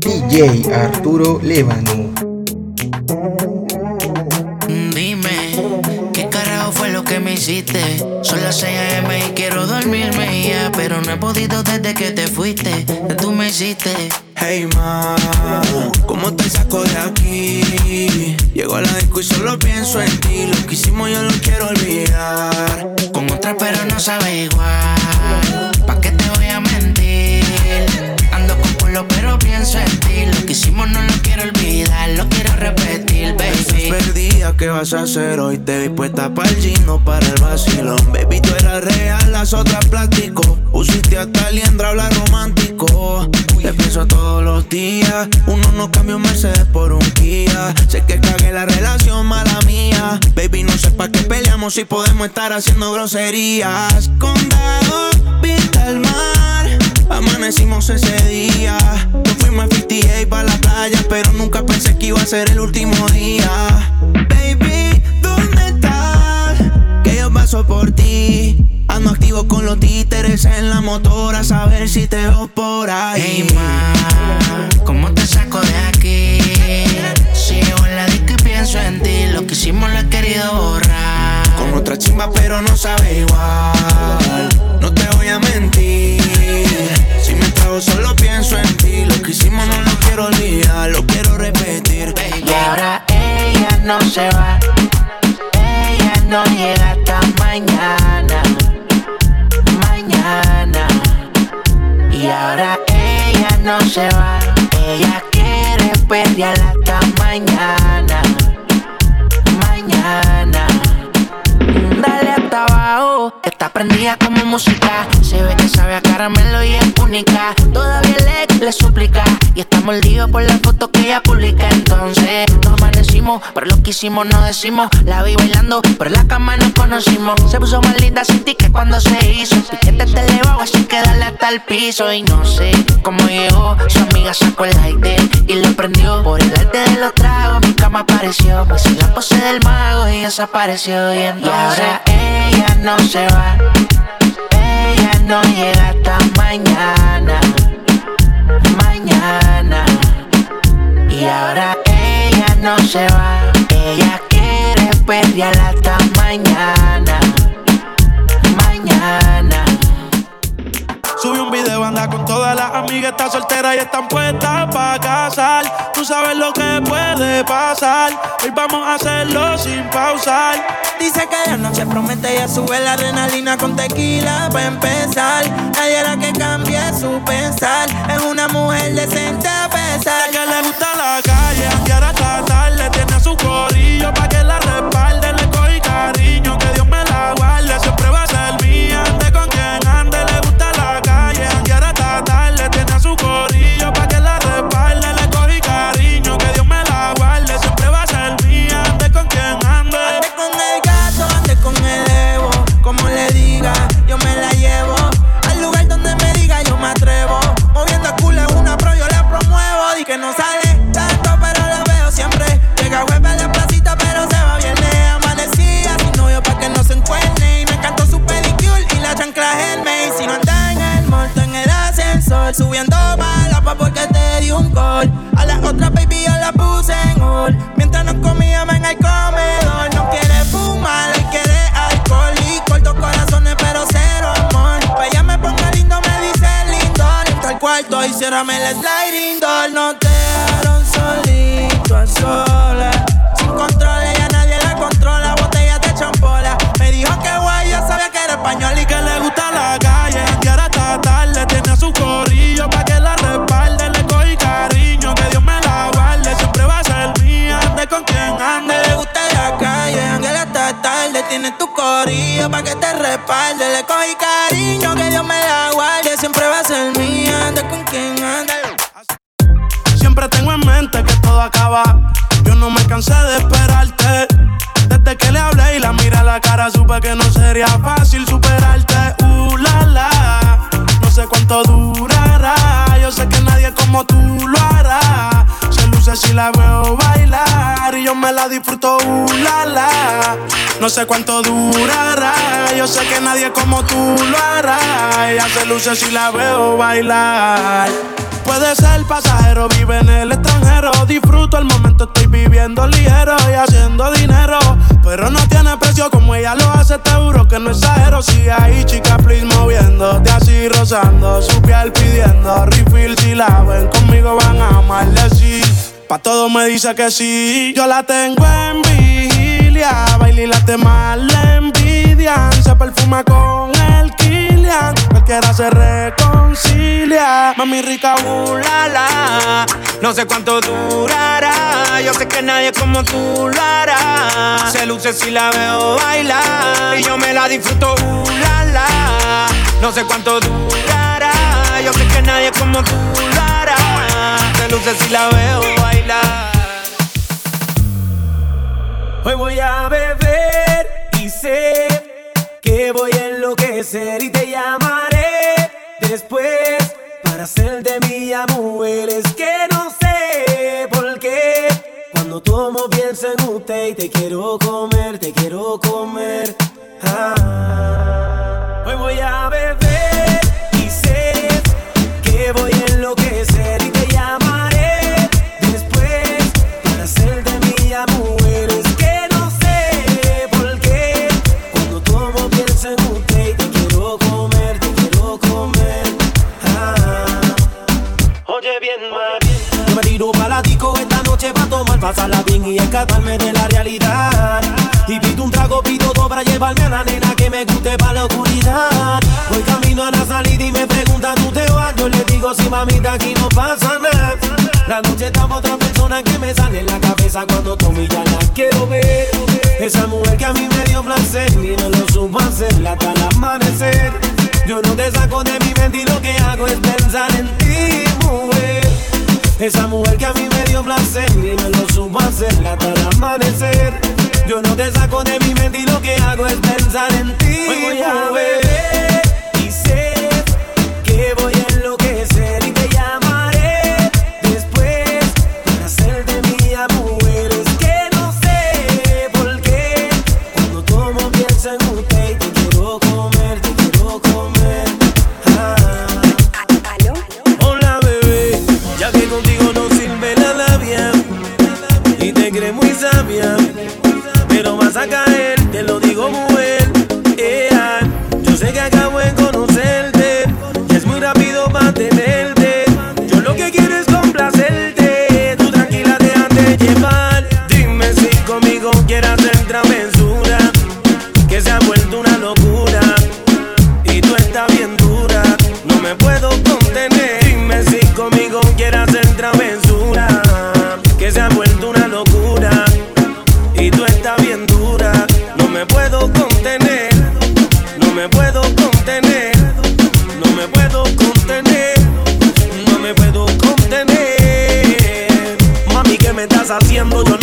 DJ Arturo Levano. Dime, ¿qué carajo fue lo que me hiciste? Son las 6 a.m. y quiero dormirme ya, pero no he podido desde que te fuiste. Tú me hiciste. Hey ma, ¿cómo te saco de aquí? Llego a la disco y solo pienso en ti. Lo que hicimos yo lo quiero olvidar. Con otra pero no sabe igual. ¿Pa' qué te voy a mentir? Ando con culo pero pienso en ti. Lo que hicimos no lo quiero olvidar, lo quiero repetir, baby. Perdida, ¿qué vas a hacer hoy? Te vi puesta para el gino, para el vacilón. Baby, tú eras real, las otras plástico. Usiste hasta liendra, habla romántico. Te pienso todos los días. Uno no cambia un Mercedes por un Kia. Sé que cagué la relación, mala mía. Baby, no sé pa' qué peleamos si podemos estar haciendo groserías. Condado, vista al mar. Amanecimos ese día. Nos fuimos a 58 para la playa, pero nunca pensé que iba a ser el último día. Baby, ¿dónde estás? Que yo paso por ti. Ando activo con los títeres en la motora, a saber si te veo por ahí. Hey ma, ¿cómo te saco de aquí? Sigo en la disco y pienso en ti. Lo que hicimos lo he querido borrar. Con otra chimba, pero no sabe igual. No te voy a mentir. Si me trago, solo pienso en ti. Lo que hicimos no lo quiero olvidar, lo quiero repetir. Y ahora ella no se va. Ella no llega hasta mañana. Mañana. Y ahora ella no se va. Ella quiere pelear hasta. Mañana. Está prendida como música. Se ve que sabe a caramelo y es única. Todavía le, le suplica. Y está mordido por la foto que ella publica. Entonces, Pero lo que hicimos no decimos. La vi bailando, pero en la cama nos conocimos. Se puso más linda sin ti que cuando se hizo. Piquete te elevado, así que dale hasta el piso. Y no sé cómo llegó. Su amiga sacó el light de él y lo prendió. Por el arte de los tragos, mi cama apareció. Me hizo la pose del mago y desapareció. Y entonces ella no se va. Ella no llega hasta mañana. Mañana. Y ahora ella no se va. Ella quiere pelear hasta mañana. Mañana. Subí un video, anda con todas las amigas, está soltera y están puestas para casar. Tú sabes lo que puede pasar, hoy vamos a hacerlo sin pausar. Dice que la noche promete, ya sube la adrenalina con tequila para empezar. Nadie hará que cambie su pensar, es una mujer decente a pesar. Que le gusta la calle, quiere hasta tarde, tiene su corillo pa' que ascensor, subiendo pa' porque te di un gol. A las otras baby yo la puse en hold. Mientras nos comíamos en el comedor. No quiere fumar, él quiere alcohol. Y corto corazones, pero cero amor. Pa' ella me ponga lindo, me dice lindo. Entra al cuarto y ciérrame el sliding door. No te dejaron solito a solas. Sin control, ella nadie la controla. Botella de champola. Me dijo que guay, yo sabía que era español y hasta tarde. Tiene tu corillo pa' que te respalde. Le cogí cariño, que Dios me la guarde. Siempre va a ser mía, ande con quien ande. Siempre tengo en mente que todo acaba. Yo no me cansé de esperarte. Desde que le hablé y la miré a la cara, supe que no sería fácil superarte. Uh, la, la. No sé cuánto durará. Yo sé que nadie como tú si la veo bailar. Y yo me la disfruto, uh, la, la. No sé cuánto durará, yo sé que nadie como tú lo hará. Ella se luce si la veo bailar. Puede ser pasajero, vive en el extranjero. Disfruto el momento, estoy viviendo ligero y haciendo dinero. Pero no tiene precio como ella lo hace, te juro que no exagero. Sigue ahí, chica, please moviéndote así, rozando su piel pidiendo refill. Si la ven conmigo, van a amarle así. Pa' todo me dice que sí. Yo la tengo en vigilia. Baila y la mal la envidian. Se perfuma con el Kilian. Cualquiera se reconcilia. Mami rica, uh, la, No sé cuánto durará. Yo sé que nadie como tú lo hará. Se luce si la veo bailar. Y yo me la disfruto, uh, la, No sé cuánto durará. Yo sé que nadie como tú lo hará. Se luce si la veo Hoy voy a beber y sé que voy a enloquecer y te llamaré después para ser de mi amor. Es que no sé por qué cuando tomo pienso en usted y te quiero comer, te quiero comer. Ah. Hoy voy a beber y sé que voy a enloquecer pasarla bien y escaparme de la realidad. Y pido un trago, pido todo para llevarme a la nena que me guste para la oscuridad. Voy camino a la salida y me pregunta, ¿tú te vas? Yo le digo, si mamita, aquí no pasa nada. La noche está otra persona que me sale en la cabeza cuando tomo y ya la quiero ver. Esa mujer que a mí me dio placer y no lo supo hacer hasta el amanecer. Yo no te saco de mi mente y lo que hago es pensar en ti, mujer. Esa mujer que a mí me dio placer y me lo supo hacer hasta el amanecer. Yo no te saco de mi mente y lo que hago es pensar en ti. Hoy voy a beber y sé que voy a enloquecer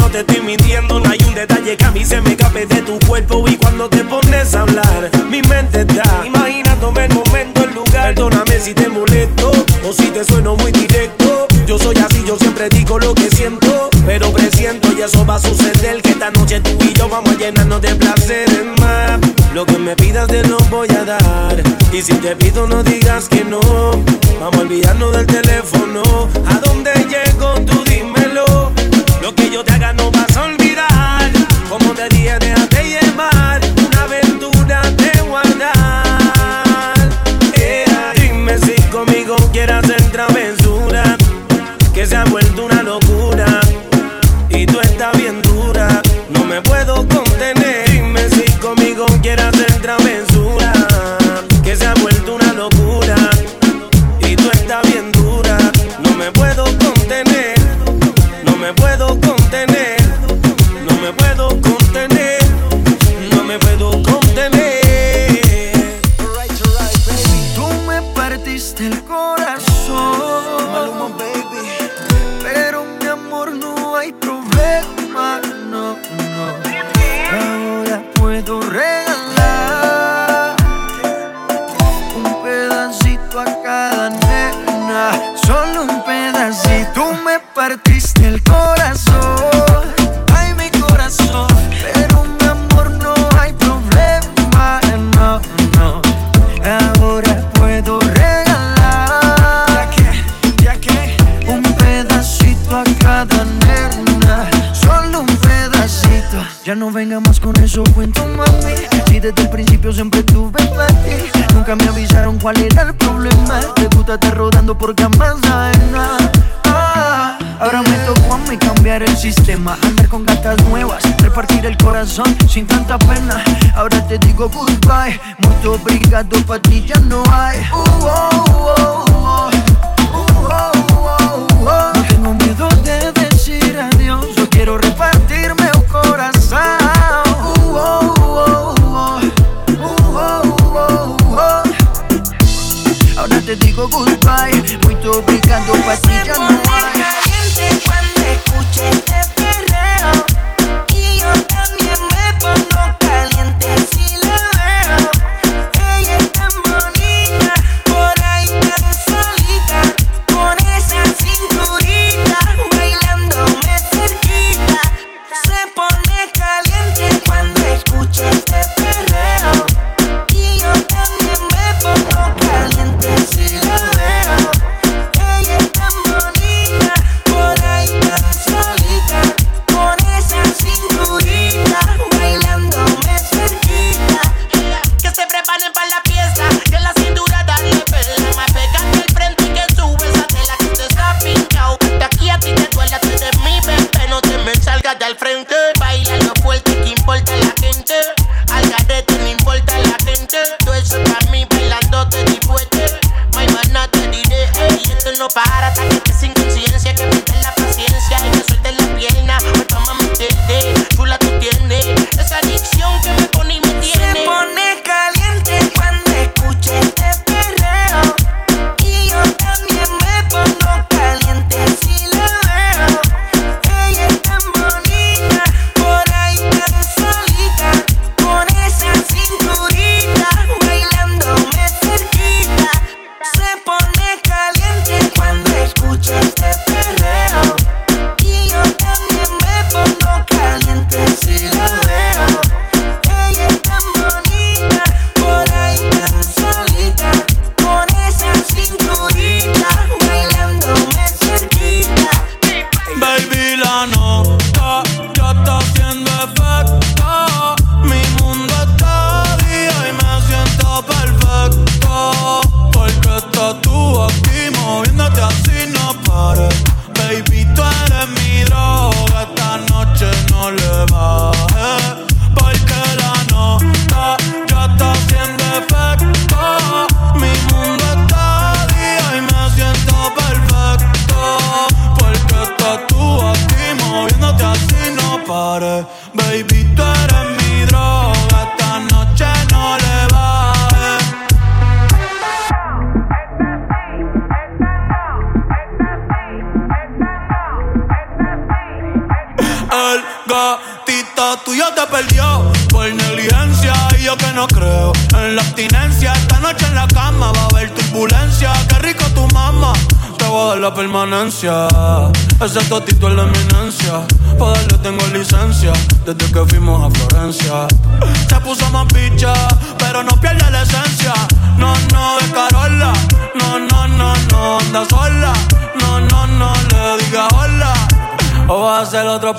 te estoy mintiendo. No hay un detalle que a mí se me escape de tu cuerpo. Y cuando te pones a hablar, mi mente está imaginándome el momento, el lugar. Perdóname si te molesto o si te sueno muy directo. Yo soy así, yo siempre digo lo que siento, pero presiento y eso va a suceder. Que esta noche tú y yo vamos a llenarnos de placeres más. Lo que me pidas te lo voy a dar. Y si te pido, no digas que no. Vamos a olvidarnos del teléfono. ¿A dónde llego? Tú dímelo. Lo que yo te haga no vas a el corazón sin tanta pena. Ahora te digo goodbye, mucho obrigado pa' ti ya no hay. Uh, oh, oh.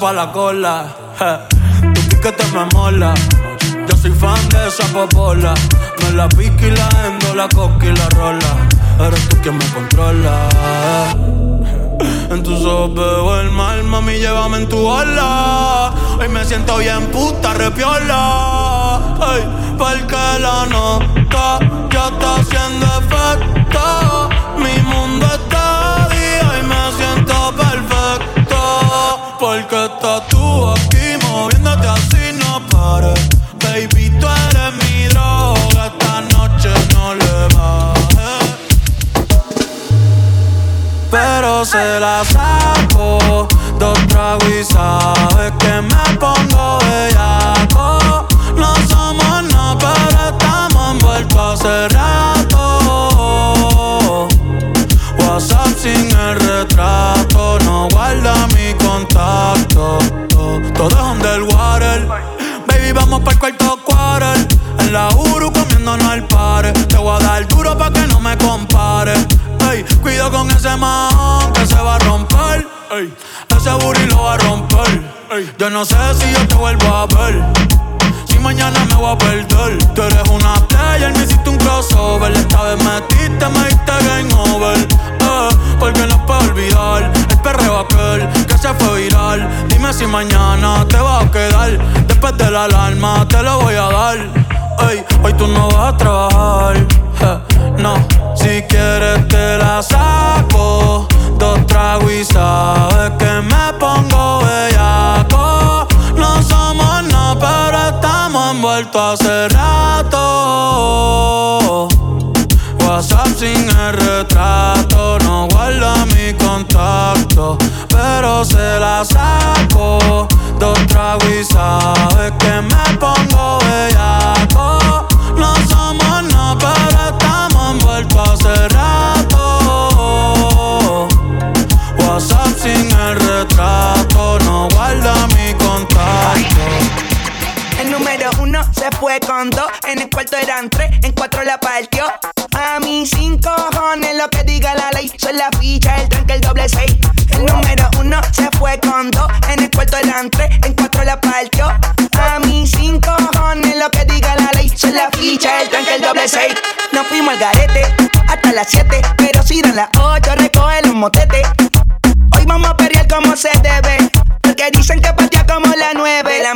pa' la cola. Tu piquete me mola. Yo soy fan de esa popola. Me la pique y la endo, la coca y la rola. Eres tú quien me controla. En tus ojos veo el mal, mami, llévame en tu ola. Hoy me siento bien puta, repiola. Ay, porque la nota ya está haciendo efecto. Mi mundo está día y me siento porque estás tú aquí moviéndote así no pares. Baby, tú eres mi droga, esta noche no le bajes. Pero se la sabe. todo es underwater. Baby, vamos para el cuarto quarter. En la Uru comiéndonos al par. Te voy a dar duro pa' que no me compare. Ey, cuido con ese man que se va a romper. Ey, ese booty lo va a romper. Ey, yo no sé si yo te vuelvo a ver mañana me voy a perder. Tú eres una player, me hiciste un crossover. Esta vez metiste, me diste game over. Eh, porque no puedo olvidar el perreo aquel que se fue viral. Dime si mañana te va a quedar. Después de la alarma te lo voy a dar. Ey, hoy tú no vas a trabajar. no, si quieres te la saco. Dos tragos y sabes que me pongo se la saco. Dos tragos y sabes que me pongo bellaco. No somos nada, pero estamos envueltos hace rato. WhatsApp sin el retrato, no guarda mi contacto. El número uno se fue con dos, en el cuarto eran tres, en cuatro la partió. A mí cinco cojones lo que diga la ley, son la ficha, el tranque, el doble seis. Se en el cuarto eran tres, en cuatro la partió. A mí cinco cojones lo que diga la ley, son la ficha, el tranque, el doble seis. Nos fuimos al garete hasta las siete, pero si dan las ocho, recoge los motetes. Hoy vamos a pelear como se debe. Porque dicen que patea como la nueve.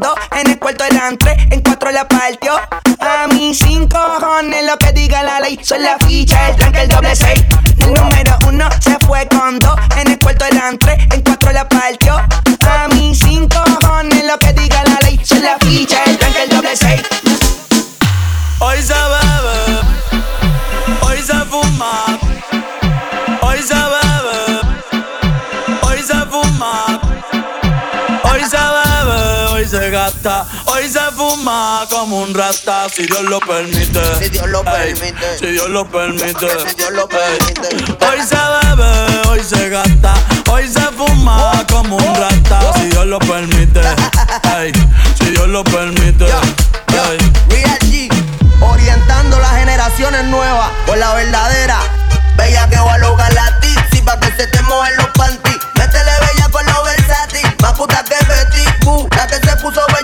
dos. En el cuarto eran tres, en cuatro la partió. A mí cinco cojones lo que diga la ley. Son la ficha, el tranque, el doble seis. Hoy se gasta, hoy se fuma como un rasta, si Dios lo permite. Si Dios lo Ey, permite. si Dios lo permite. Si Dios lo permite. Hoy se bebe, hoy se gasta, hoy se fuma como un rasta, si Dios lo permite. Ey, si Dios lo permite. Ey. Real G, orientando las generaciones nuevas por la verdadera. Bella que voy a lograr la tipsy pa' que se te mojen los panties. Métele bella con los versátil, más puta que Betty Boo. La que se puso bella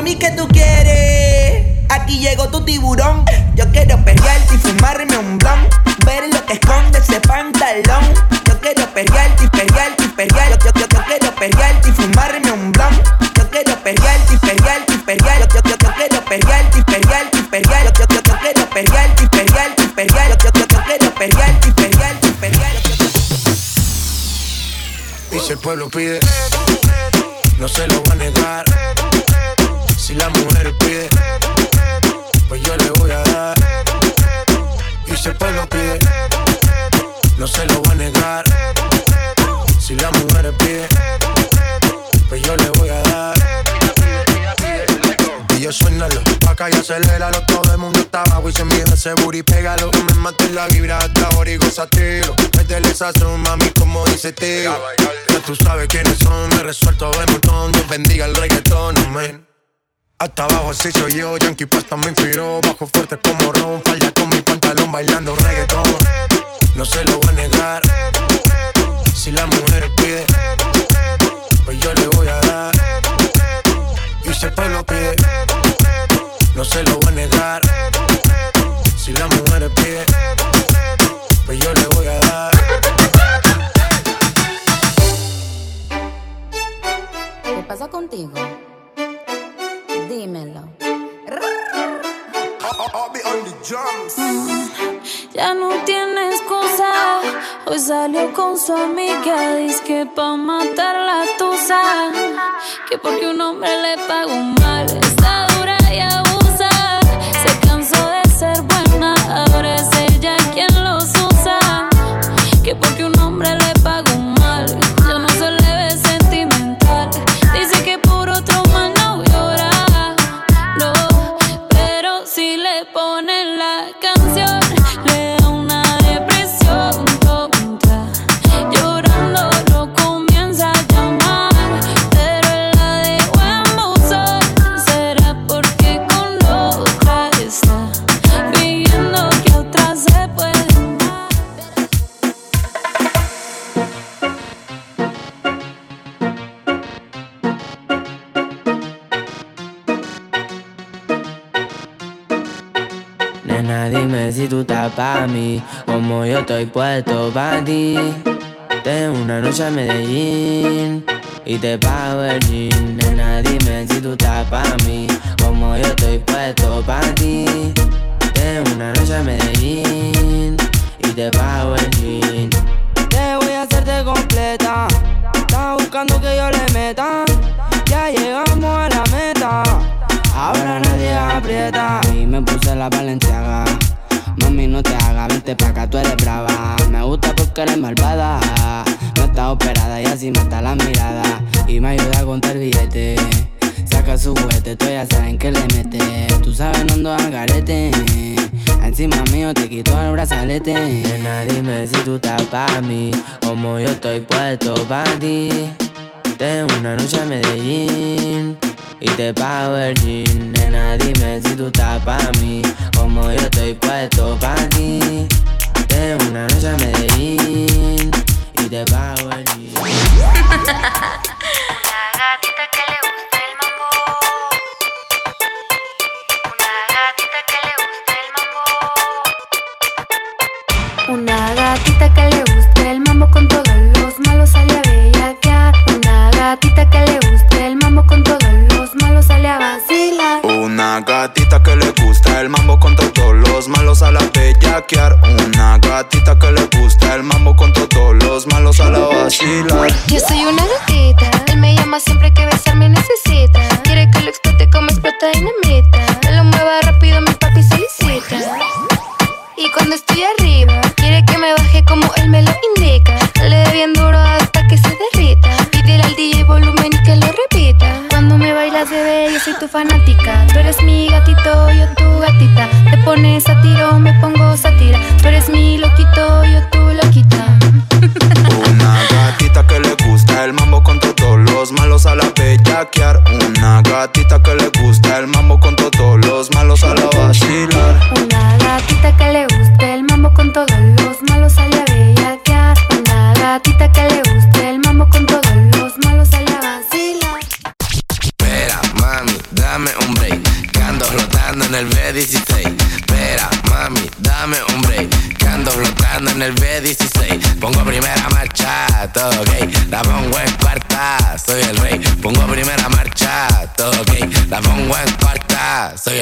Mami, ¿qué tú quieres? Aquí llegó tu tiburón. Yo quiero perrearte y fumarme un blon. Ver lo que esconde ese pantalón. Yo quiero perrearte y perrearte y perrearte. Yo, yo, yo, quiero perrearte y fumarme un blon. Yo quiero perrearte y perrearte y perrearte. Yo, yo, yo, quiero perrearte y perrearte y perrearte. Yo, yo, yo, quiero perrearte y perrearte y perrearte. Yo, yo, yo, quiero perrearte y perrearte y perrearte. Y si el pueblo pide, no se lo va a negar. Si la mujer pide, pues yo le voy a dar. Y si el pueblo pide, no se lo va a negar. Si la mujer pide, pues yo le voy a dar. Y yo suénalo, pa' acá y aceléralo. Todo el mundo está abajo y se envía ese Pégalo, no me mates la vibra hasta ahora y gozatelo Métele sazón, mami, como dice tío Ya tú sabes quiénes son, me resuelto de montón. Dios bendiga el reggaetón, amén Hasta abajo así soy yo, Yankee Pasta me inspiró. Bajo fuerte como Ron, falla con mi pantalón bailando reggaetón. No se lo voy a negar. Si la mujer pide, pues yo le voy a dar. Y si el lo pide, no se lo voy a negar. Si la mujer pide, pues yo le voy a dar. ¿Qué pasa contigo? Dímelo. Ya no tiene excusa. Hoy salió con su amiga. Dice que pa' matar la tusa. Que porque un hombre le pagó mal. Está dura y abusa. Se cansó de ser como yo estoy puesto pa' ti. Tengo una noche a Medellín y te pago el jean. Nena, dime si tú estás pa' mí, como yo estoy puesto pa' ti. Tengo una noche a Medellín y te pago el jean. Te voy a hacerte completa. Estás buscando que yo le meta. Ya llegamos a la meta. Ahora nadie aprieta. Y me puse la valenciaga. Mami, no te hagas, vente pa' acá, tú eres brava. Me gusta porque eres malvada. No estás operada y así mata la mirada. Y me ayuda a contar billete. Saca su juguete, tú ya saben que le mete. Tú sabes, no ando al garete. Encima mío te quito el brazalete. Nena, dime si tú estás pa' mí. Como yo estoy puesto pa' ti. Tengo una noche a Medellín y te pago el jean. Nena, dime si tú estás pa' mí, como yo estoy puesto pa' ti. Tengo una noche a Medellín y te pago el. Una gatita que le gusta el mambo. Una gatita que le gusta el mambo. Una gatita que le guste el mambo con todos los malos sale a bellaquear. Una gatita que le guste el mambo con todos a. Una gatita que le gusta el mambo con todos los malos a la bellaquear. Una gatita que le gusta el mambo con todos los malos a la vacilar. Yo soy una gatita. Él me llama siempre que besarme necesita. Quiere que lo explote como explota dinamita. Que lo mueva rápido, mi papi solicita. Y cuando estoy arriba, quiere que me baje como él me lo indica. Le dé bien duro hasta tu fanática.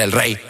Cuarta, soy el rey.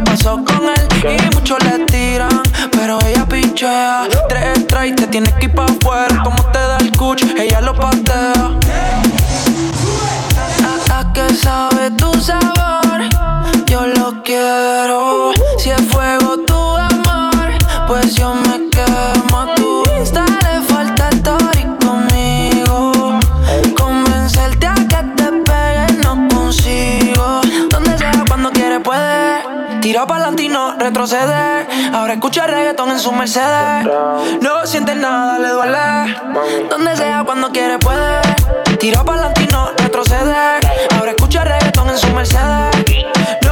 qué pasó con él. Y muchos le tiran, pero ella pichea. Tres trays, te tienes que ir pa' afuera. Como te da el cuch, ella lo patea. Hasta que sabe tu sabor, yo lo quiero. Si es fuego, Ahora escucha reggaetón en su Mercedes. No siente nada, le duele. Donde sea, cuando quiere, puede. Tiro para adelante no retroceder. Ahora escucha reggaetón en su Mercedes. No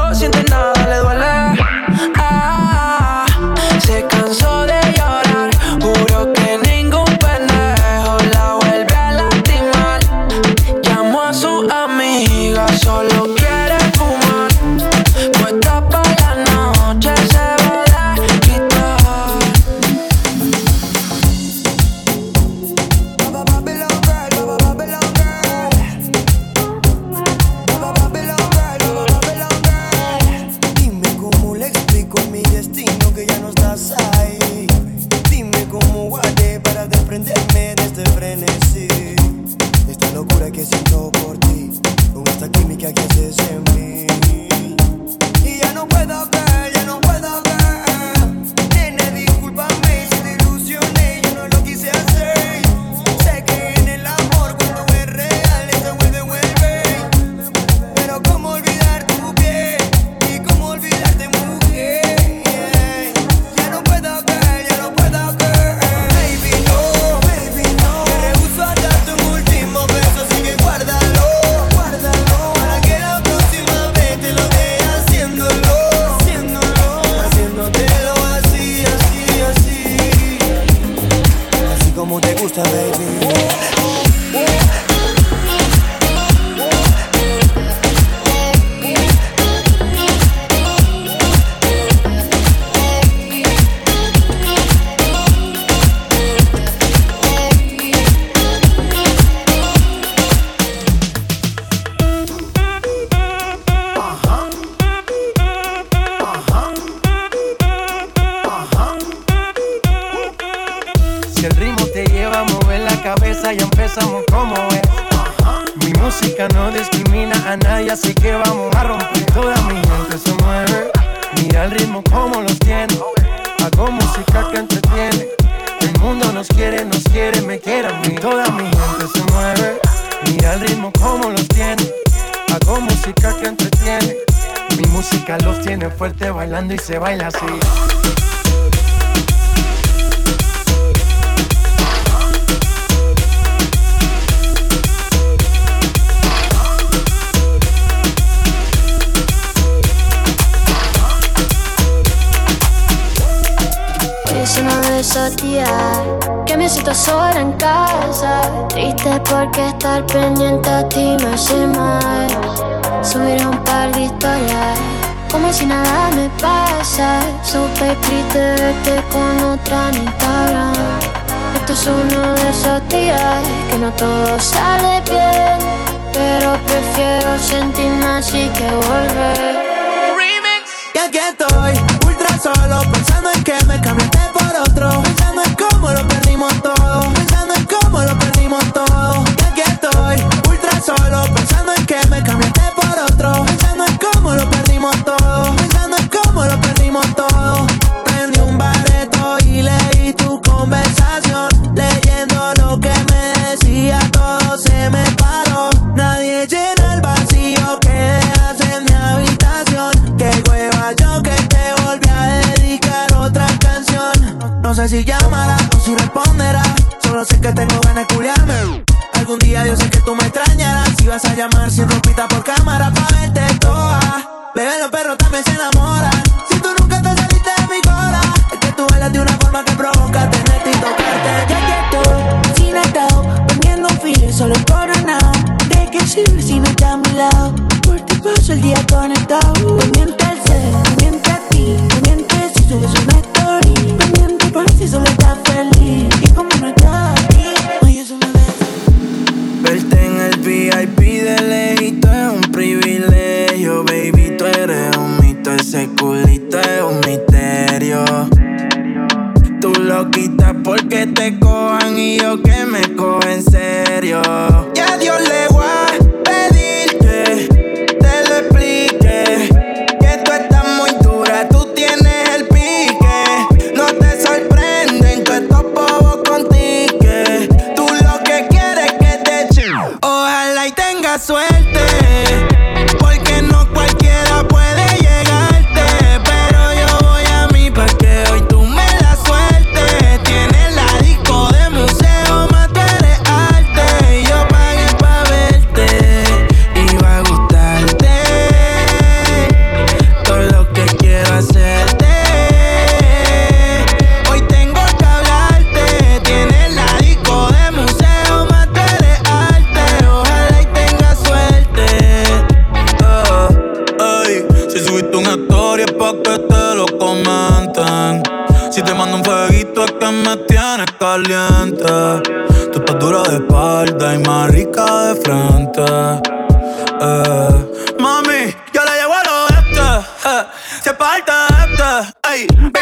si llamará o si responderá. Solo sé que tengo ganas de culiarme. Algún día yo sé que tú me extrañarás. Si vas a llamar sin ropita por cámara pa' verte toa. Bebé, los perros también se enamoran. Si tú nunca te saliste de mi cola, es que tú bailas de una forma que provoca tenerte y tocarte. Ya que estoy sin atado, poniendo un filo y solo coronado. ¿De qué sirve si no estás a mi lado? Por ti paso el día conectado. Miente al ser, miente a ti, miente si subes un por si solo estás feliz. Y como no estás aquí, oye, eso me Verte en el VIP de lejito es un privilegio, baby. Tú eres un mito, ese culito es un misterio. Tú lo quitas porque te cojan y yo que me cojo en serio.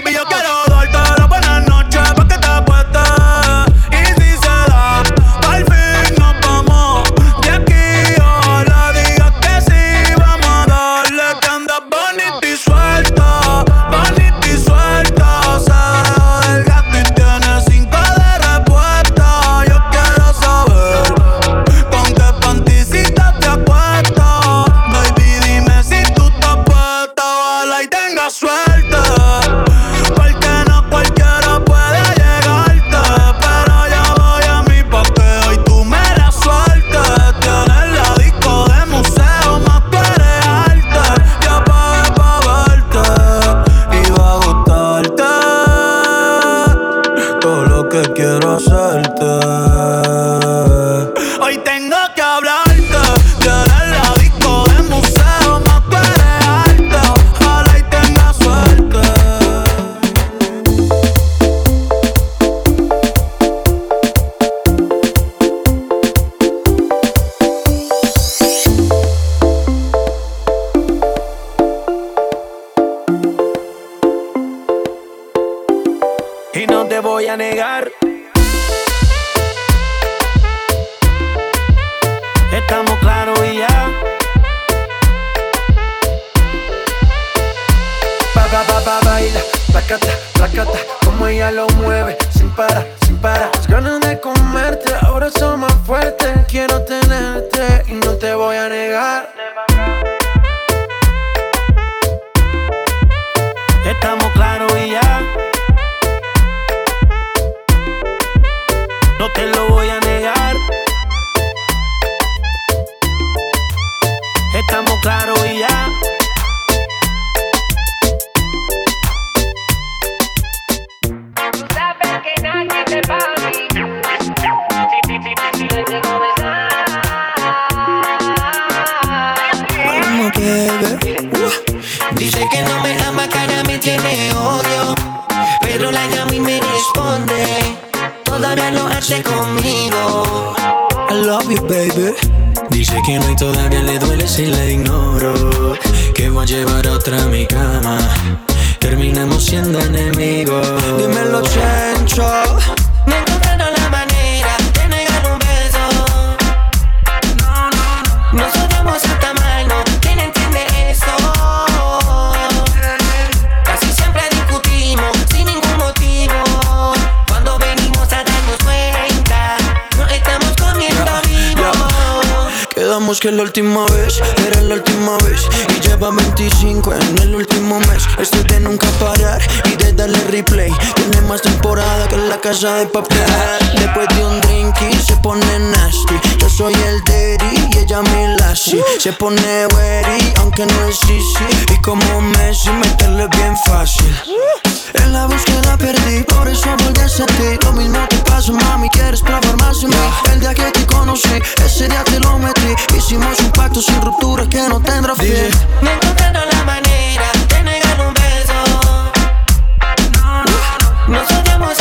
Baby, yo quiero darte Dice que no me ama, cara me tiene odio. Pero la llama y me responde. Todavía lo hace conmigo. I love you, baby. Dice que no y todavía le duele si la ignoro. Que voy a llevar a otra a mi cama. Terminamos siendo enemigos. Dímelo, Chencho. Que la última vez era la última vez. Y Lleva 25 en el último mes. Este de nunca parar y de darle replay. Tiene más temporada que la casa de papel. Después de un drink y se pone nasty. Yo soy el daddy y ella mi lassie. Se pone weary, aunque no es easy. Y como Messi, meterle bien fácil. En la búsqueda perdí, por eso volví a ti Lo mismo te pasó, mami, quieres probar más en mí. El día que te conocí, ese día te lo metí. Hicimos un pacto sin ruptura que no tendrá fin. Me encontraron la manera de negar un beso. Nos odiamos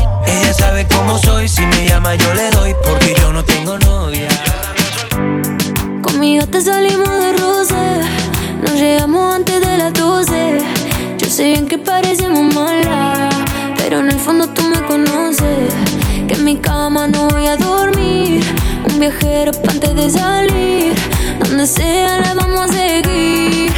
Ella sabe cómo soy, si me llama yo le doy porque yo no tengo novia. Con mi gata salimos de roce, nos llegamos antes de las 12. Yo sé bien que parecemos malas, pero en el fondo tú me conoces. Que en mi cama no voy a dormir, un viajero pa' antes de salir. Donde sea la vamos a seguir.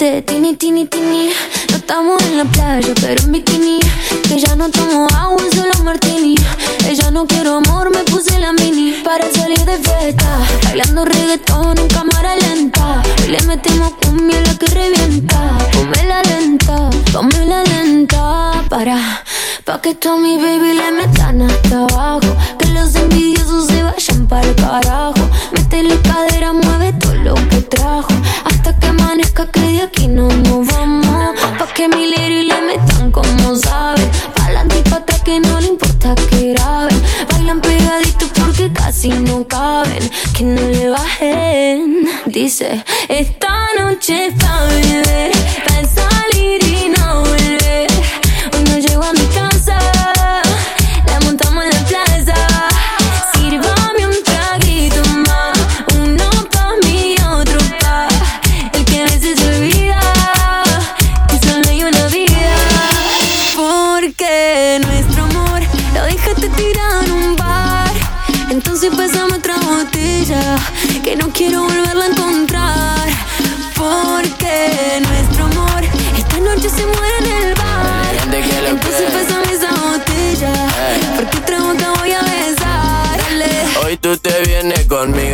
La tini, tini, tini. No estamos en la playa, pero en bikini. Que ya no tomo agua, solo martini. Ella no quiero amor, me puse la mini para salir de fiesta. Bailando reggaetón en cámara lenta. Y le metimos cumbia la que revienta. Ponme la lenta, ponme la lenta para. Pa' que tú a mi baby le metan hasta abajo. Que los envidiosos se vayan para el carajo. Métele cadera, mueve todo lo que trajo. Hasta que de aquí no nos vamos. Pa' que mi lady le metan como saben. Pa'lante y pa' atrás que no le importa que graben. Bailan pegaditos porque casi no caben. Que no le bajen. Dice, esta noche es pa' beber.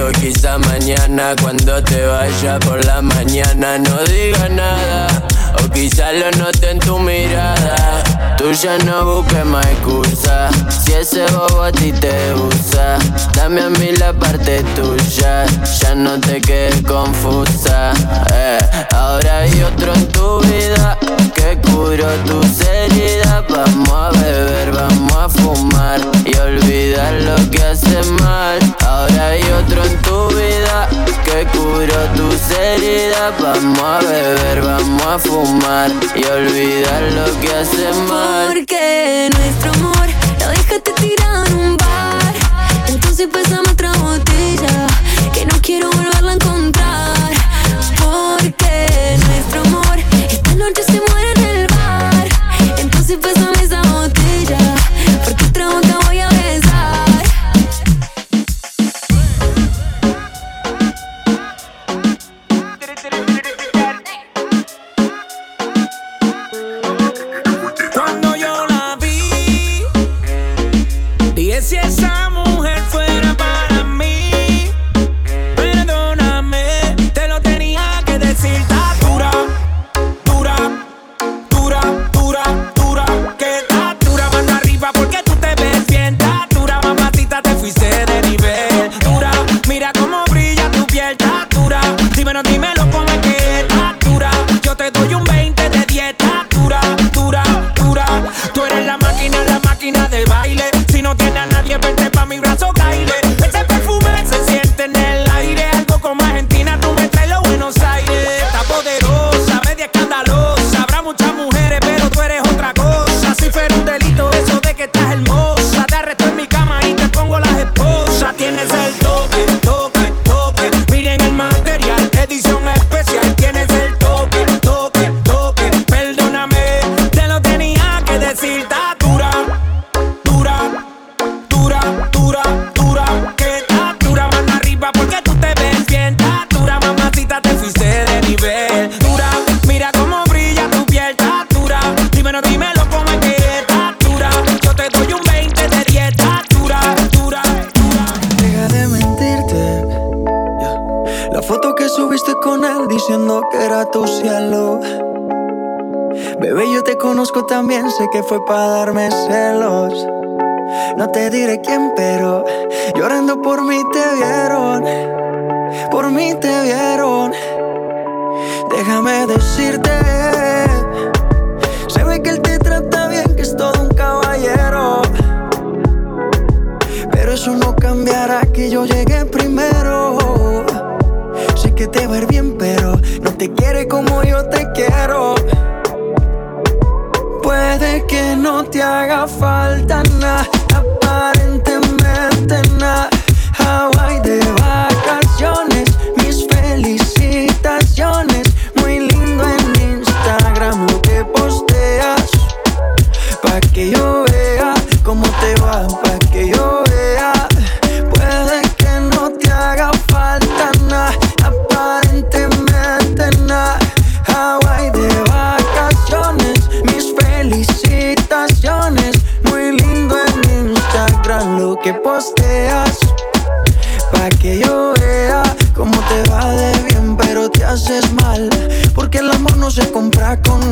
Conmigo, quizá mañana cuando te vaya por la mañana no digas nada. O quizá lo note en tu mirada. Tú ya no busques más excusa. Si ese bobo a ti te usa, dame a mí la parte tuya. Ya no te quedes confusa. eh. Ahora hay otro en tu vida curó tus heridas. Vamos a beber, vamos a fumar y olvidar lo que hace mal. Ahora hay otro en tu vida que curó tus heridas. Vamos a beber, vamos a fumar y olvidar lo que hace mal. Porque nuestro amor lo dejaste tirado en un bar. Entonces pásame otra botella. Que no quiero volverla a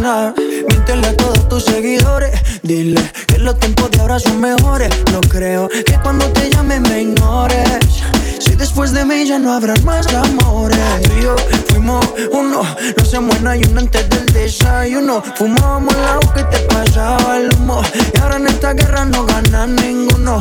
nada. Míntele a todos tus seguidores. Dile que los tiempos de ahora son mejores. No creo que cuando te llame me ignores. Si después de mí ya no habrá más amores. Tú y yo fuimos uno. No se muera y uno antes del desayuno. Fumábamos agua que te pasaba el humo. Y ahora en esta guerra no gana ninguno.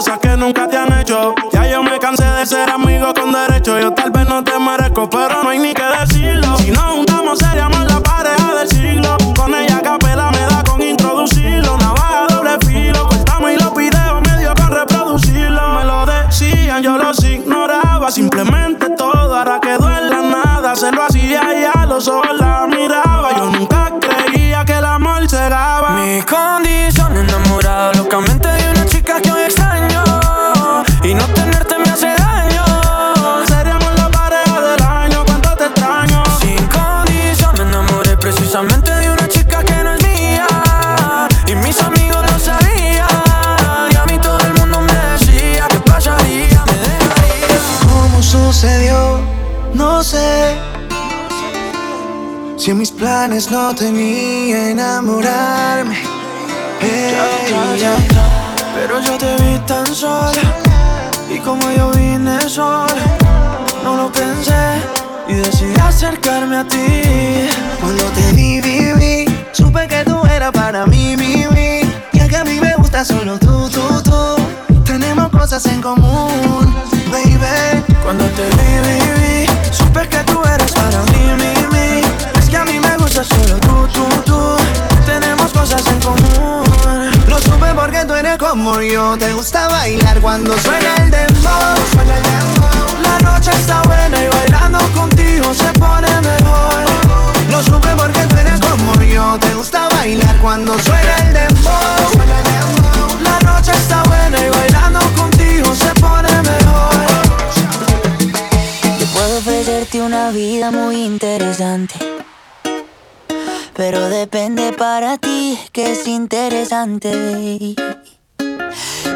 cosas que nunca te han hecho. Ya yo me cansé de ser amigo con derecho. Yo tal vez no te merezco no tenía enamorarme. Pero yo te vi tan sola Y como yo vine sola No lo pensé Y decidí acercarme a ti Cuando te vi, vi, vi, supe que tú eras para mí, mi. Y es que a mí me gusta solo tú, tú, tú. Tenemos cosas en común, baby. Cuando te vi, vi, vi Supe que tú eres para mí, mi, como yo te gusta bailar cuando suena el dembow. La noche está buena y bailando contigo se pone mejor. Lo supe porque tú eres como yo te gusta bailar cuando suena el dembow. La noche está buena y bailando contigo se pone mejor. Yo puedo ofrecerte una vida muy interesante. Pero depende para ti que es interesante.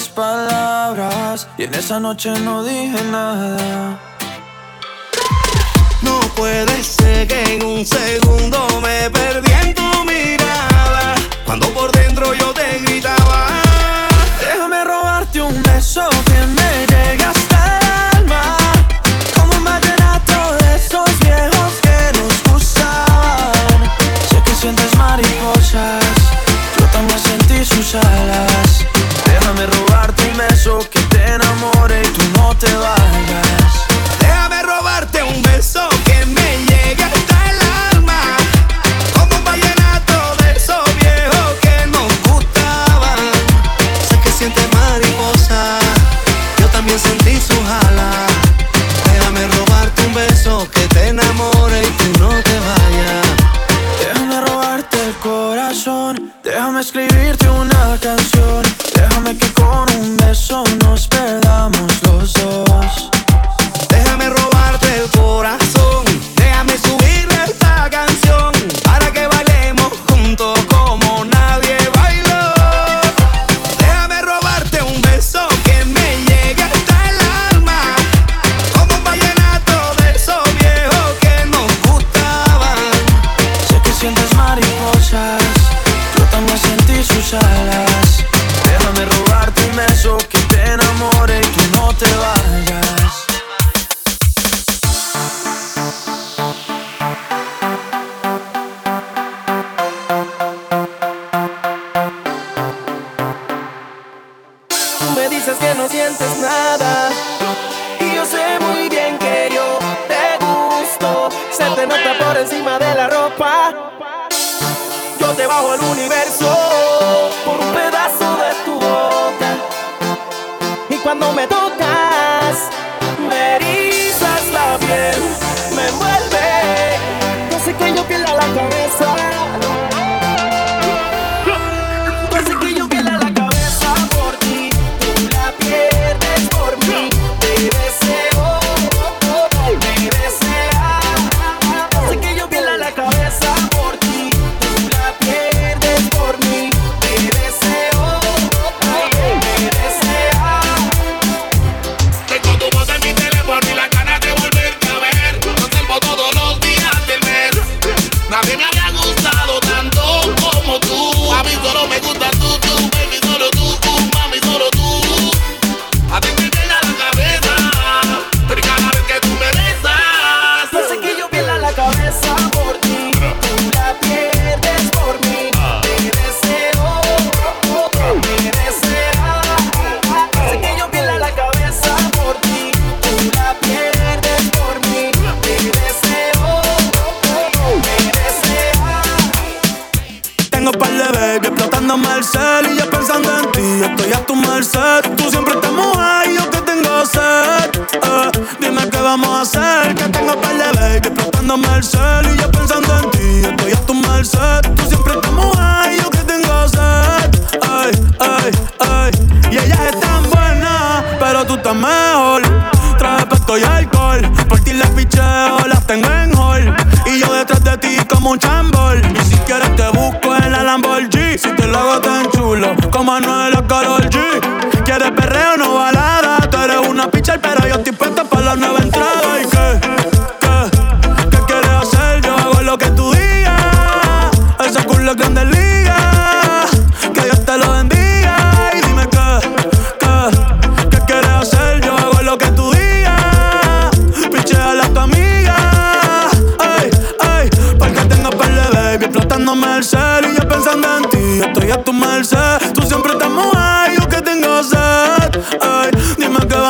palabras y en esa noche no dije nada. No puede ser que en un segundo me perdí en tu mirada. Cuando por dentro yo te grité. amore, tú non te vas. tu la cabeza.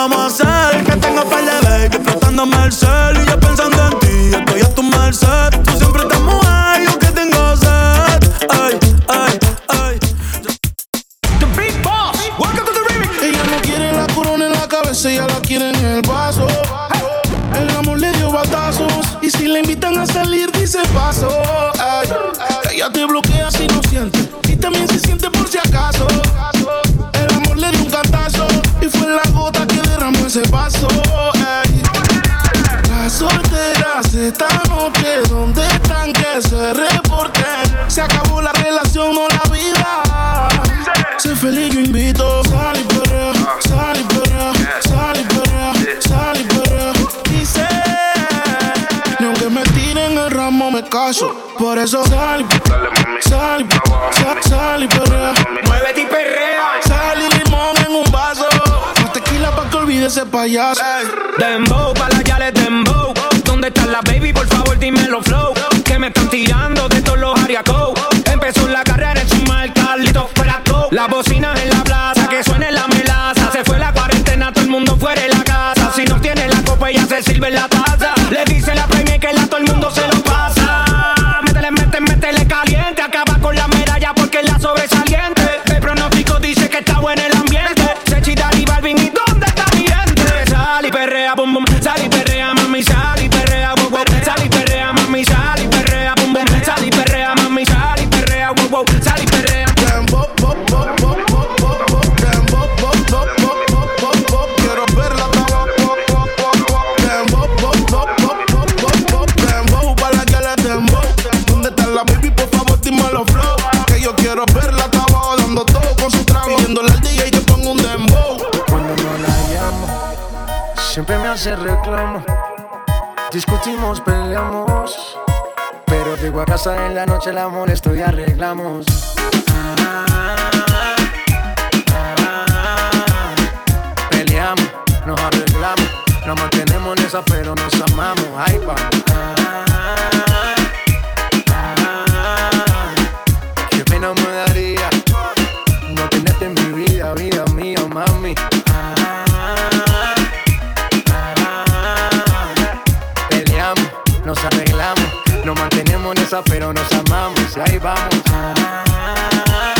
vamos a hacer? Que tengo par de baby explotándome el cel y'all. se reclama. Discutimos, peleamos. Pero llego a casa en la noche, la molesto y arreglamos. Peleamos, nos arreglamos. Nos mantenemos en esa, pero nos amamos. Ay, pa. pero nos amamos y ahí vamos. Ah, ah,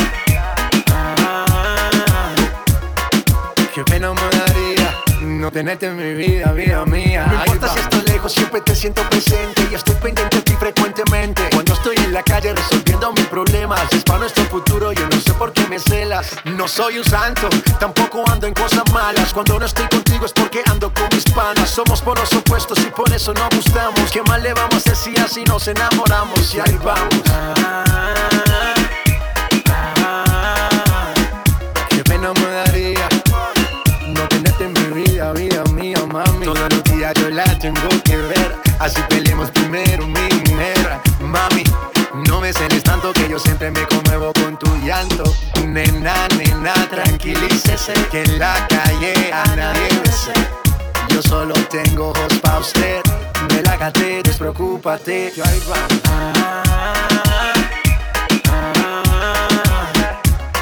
ah, Qué me daría no tenerte en mi vida, vida mía. No importa si siempre te siento presente y estoy pendiente de ti frecuentemente. Cuando estoy en la calle resolviendo mis problemas, es para nuestro futuro, yo no sé por qué me celas. No soy un santo, tampoco ando en cosas malas. Cuando no estoy contigo es porque ando con mis panas. Somos por los opuestos y por eso no gustamos. ¿Qué más le vamos a decir así nos enamoramos? Y ahí vamos. Ah, ah, ah, ah, ah qué pena tengo que ver. Así peleemos primero, mi mujer. Mami, no me celes tanto que yo siempre me conmuevo con tu llanto. Nena, nena, tranquilícese. Que en la calle a nadie besé. Yo solo tengo ojos pa' usted. Relájate, despreocúpate. Yo ahí va. Ah,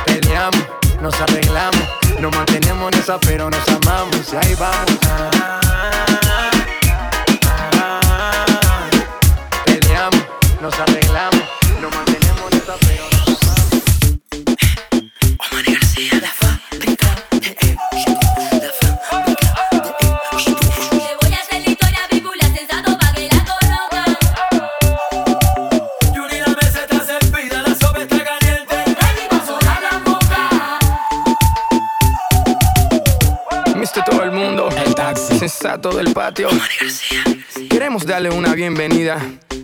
Peleamos, nos arreglamos. Nos mantenemos en esa, pero nos amamos. Y ahí vamos. nos arreglamos, nos mantenemos en esta pero García, la fábrica de la fábrica de Le voy a hacer la historia vívula sensado pa' que la conozcan. Yuri, la mesa está servida, la sopa está caliente. Ready pa' sonar la boca. Mister todo el mundo, el taxi, sensato del patio. García. Queremos darle una bienvenida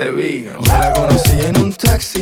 se vino. Me la conocí en un taxi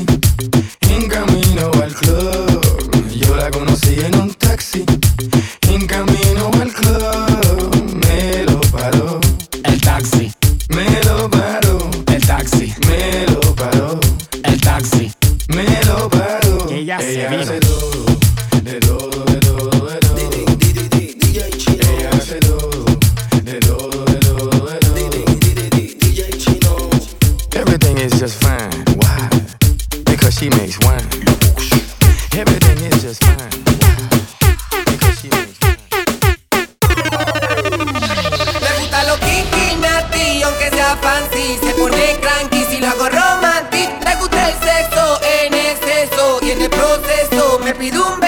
servidumbre.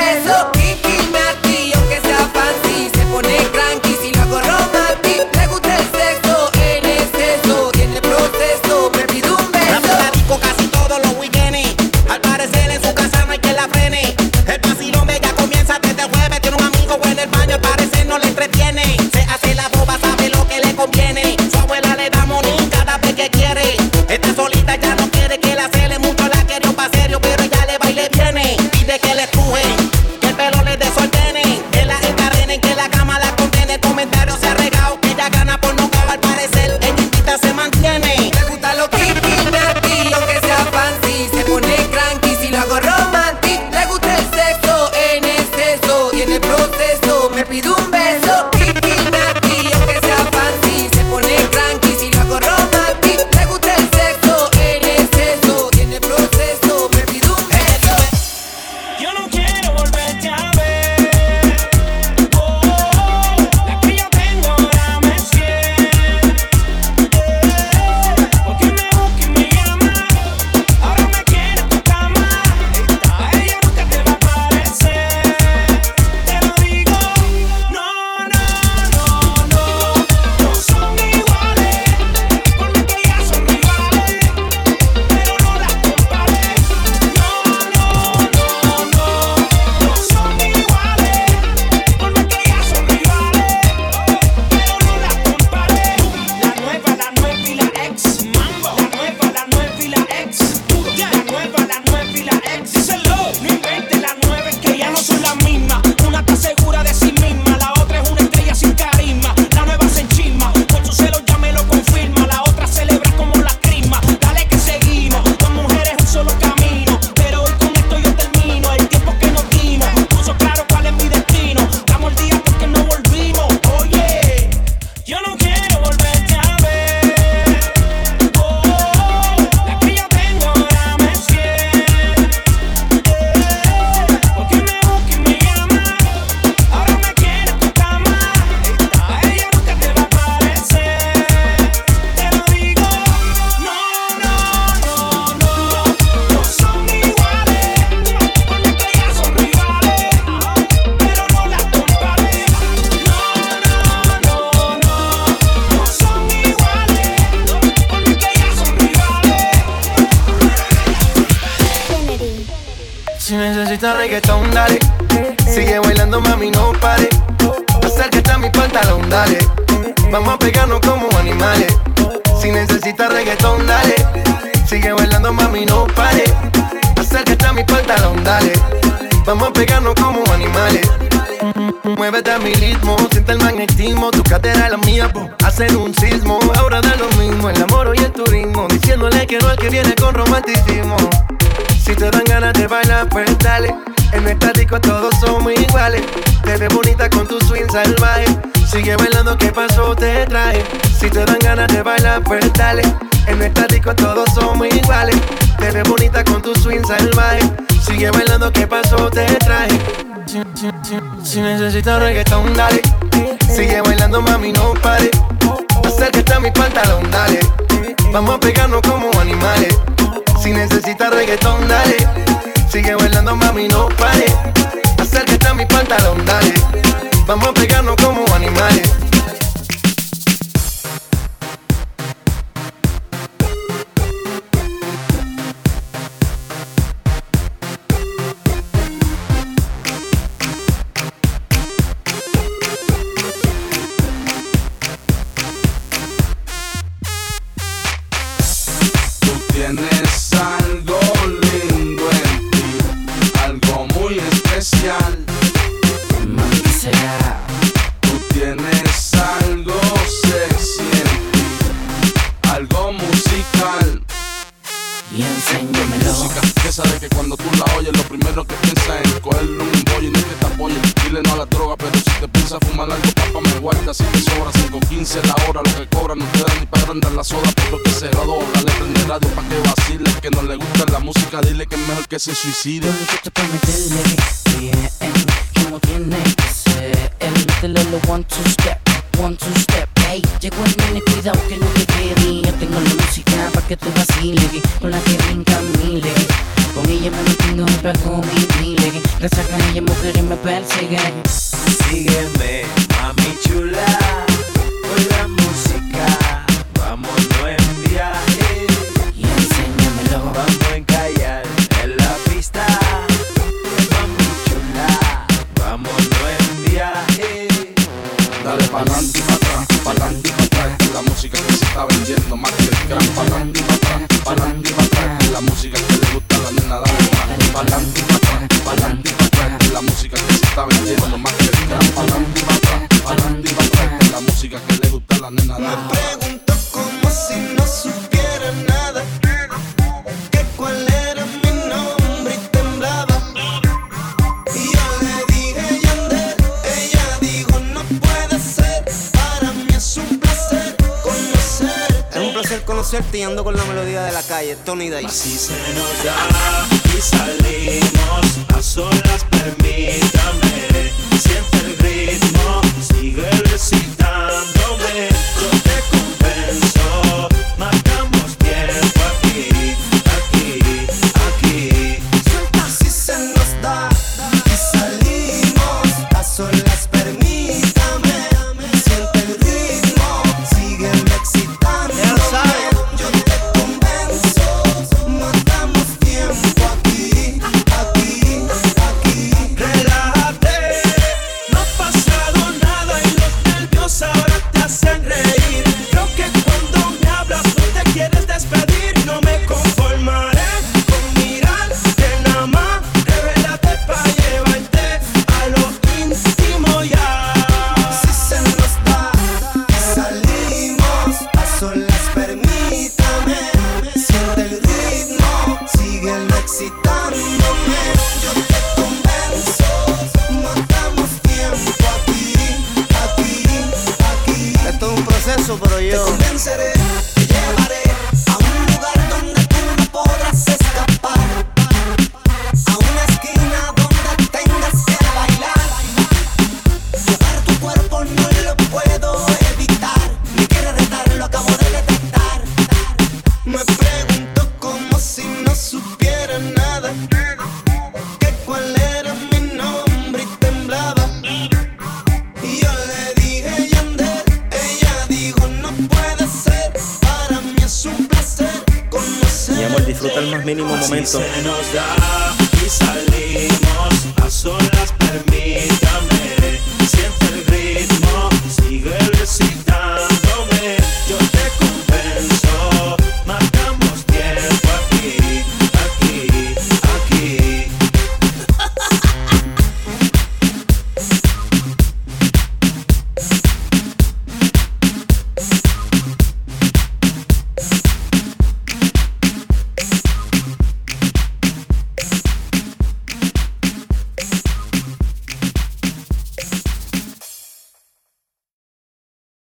Suicide.